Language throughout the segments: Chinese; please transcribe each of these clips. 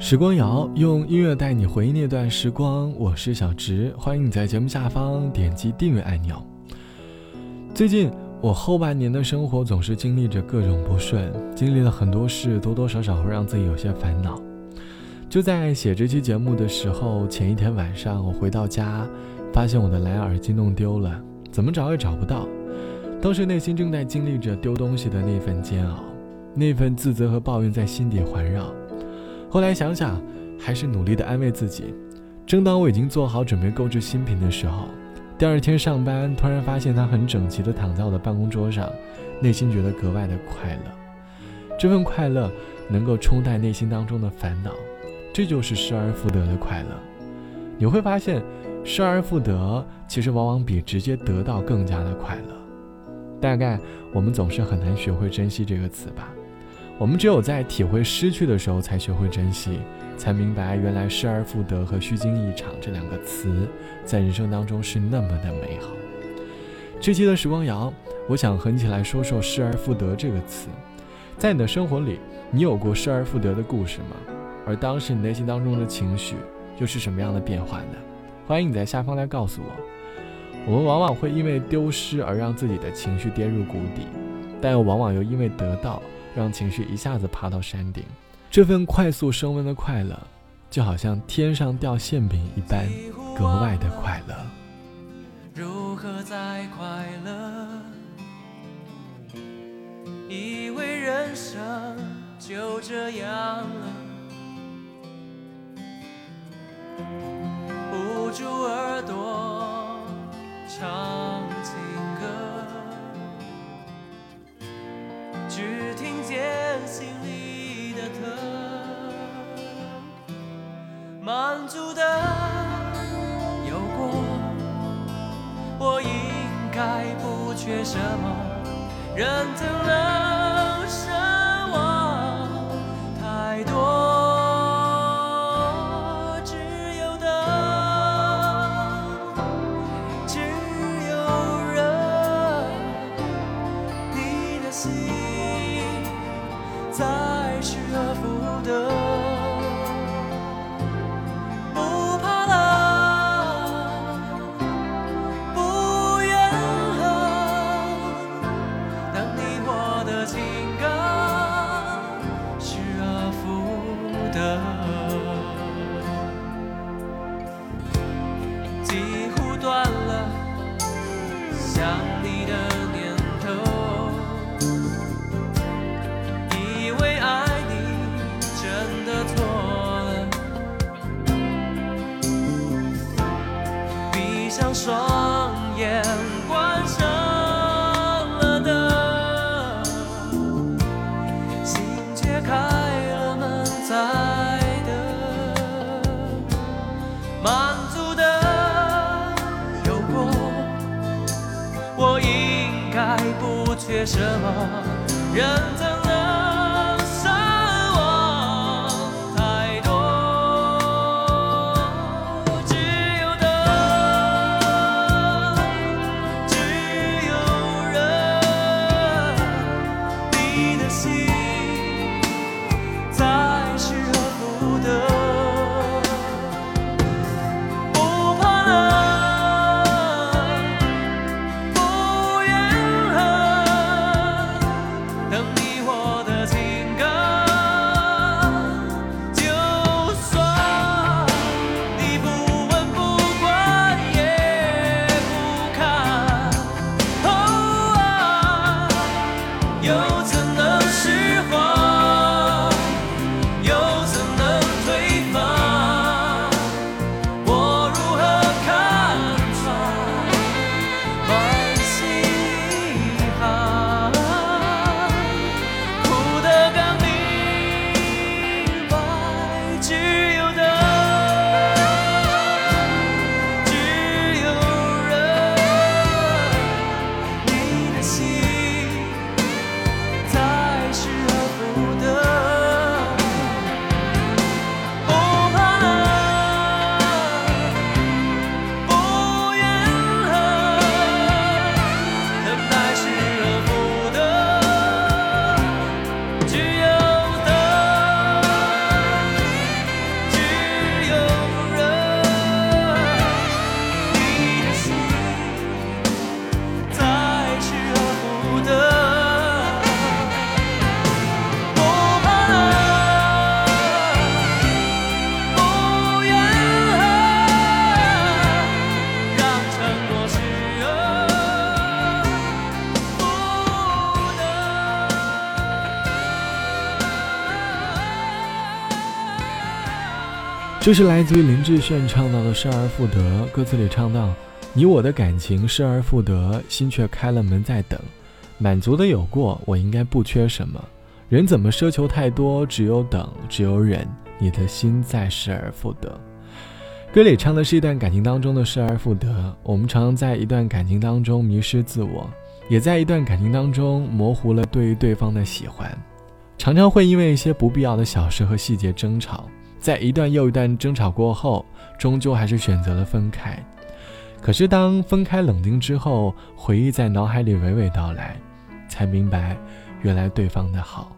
时光谣用音乐带你回忆那段时光，我是小植，欢迎你在节目下方点击订阅按钮。最近我后半年的生活总是经历着各种不顺，经历了很多事，多多少少会让自己有些烦恼。就在写这期节目的时候，前一天晚上我回到家，发现我的蓝牙耳机弄丢了，怎么找也找不到。当时内心正在经历着丢东西的那份煎熬，那份自责和抱怨在心底环绕。后来想想，还是努力的安慰自己。正当我已经做好准备购置新品的时候，第二天上班突然发现它很整齐的躺在我的办公桌上，内心觉得格外的快乐。这份快乐能够冲淡内心当中的烦恼。这就是失而复得的快乐，你会发现，失而复得其实往往比直接得到更加的快乐。大概我们总是很难学会珍惜这个词吧，我们只有在体会失去的时候才学会珍惜，才明白原来失而复得和虚惊一场这两个词在人生当中是那么的美好。这期的时光谣，我想和你一起来说说失而复得这个词，在你的生活里，你有过失而复得的故事吗？而当时你内心当中的情绪又是什么样的变化呢？欢迎你在下方来告诉我。我们往往会因为丢失而让自己的情绪跌入谷底，但又往往又因为得到让情绪一下子爬到山顶。这份快速升温的快乐，就好像天上掉馅饼一般，格外的快乐。如何再快乐？以为人生就这样了。满足的有过，我应该不缺什么，人怎能双眼关上了灯，心却开了门在等。满足的有过，我应该不缺什么，人这是来自于林志炫唱到的《失而复得》，歌词里唱到：“你我的感情失而复得，心却开了门在等。满足的有过，我应该不缺什么。人怎么奢求太多？只有等，只有忍。你的心在失而复得。”歌里唱的是一段感情当中的失而复得。我们常常在一段感情当中迷失自我，也在一段感情当中模糊了对于对方的喜欢，常常会因为一些不必要的小事和细节争吵。在一段又一段争吵过后，终究还是选择了分开。可是当分开冷静之后，回忆在脑海里娓娓道来，才明白，原来对方的好。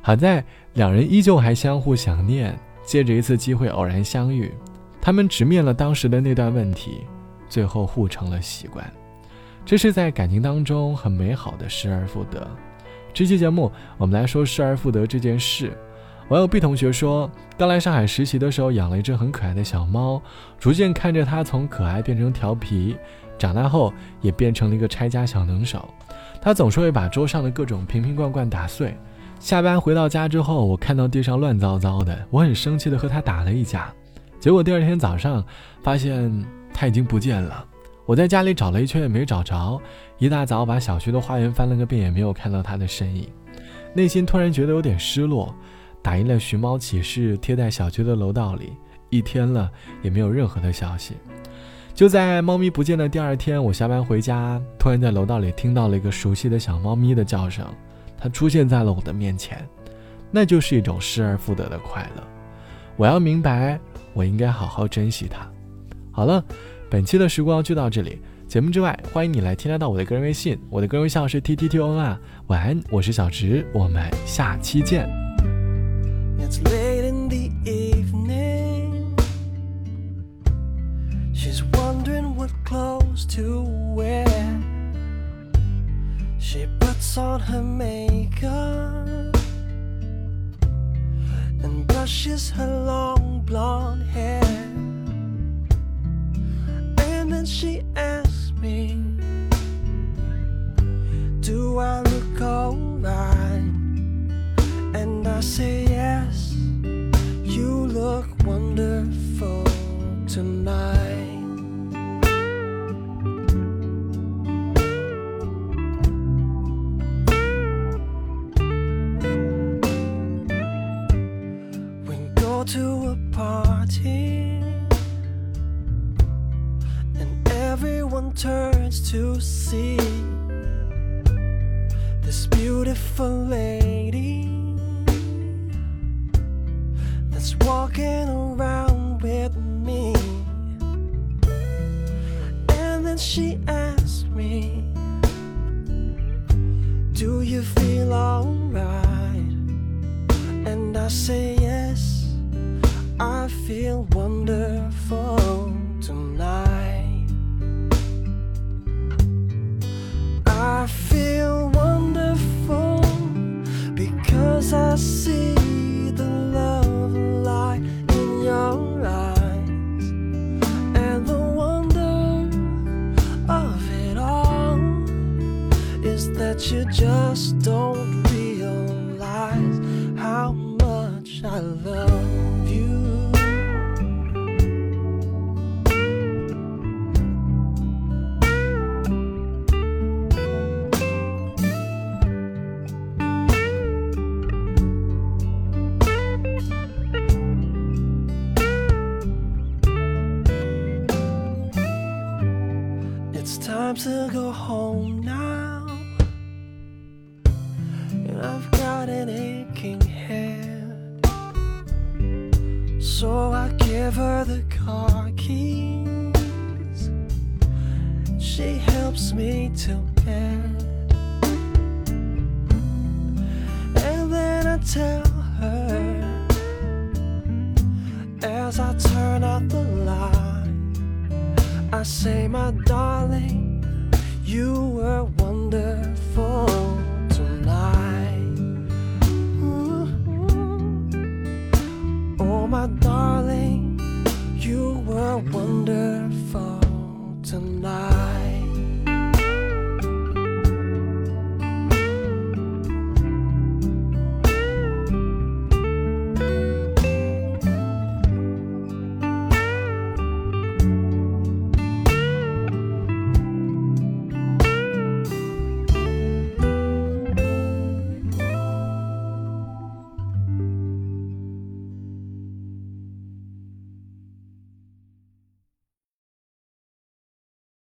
好在两人依旧还相互想念，借着一次机会偶然相遇，他们直面了当时的那段问题，最后互成了习惯。这是在感情当中很美好的失而复得。这期节目我们来说失而复得这件事。网友 B 同学说，刚来上海实习的时候，养了一只很可爱的小猫，逐渐看着它从可爱变成调皮，长大后也变成了一个拆家小能手。它总是会把桌上的各种瓶瓶罐罐打碎。下班回到家之后，我看到地上乱糟糟的，我很生气的和它打了一架。结果第二天早上，发现它已经不见了。我在家里找了一圈也没找着，一大早把小区的花园翻了个遍，也没有看到它的身影，内心突然觉得有点失落。打印了寻猫启事，贴在小区的楼道里。一天了，也没有任何的消息。就在猫咪不见的第二天，我下班回家，突然在楼道里听到了一个熟悉的小猫咪的叫声，它出现在了我的面前。那就是一种失而复得的快乐。我要明白，我应该好好珍惜它。好了，本期的时光就到这里。节目之外，欢迎你来添加到我的个人微信，我的个人微信号是 t t t o n 啊。晚安，我是小直，我们下期见。It's late in the evening. She's wondering what clothes to wear. She puts on her makeup and brushes her long blonde hair. And then she to see this beautiful lady that's walking around with me. And then she that you just don't realize how much I love She helps me to bed. And then I tell her as I turn out the light. I say, my darling, you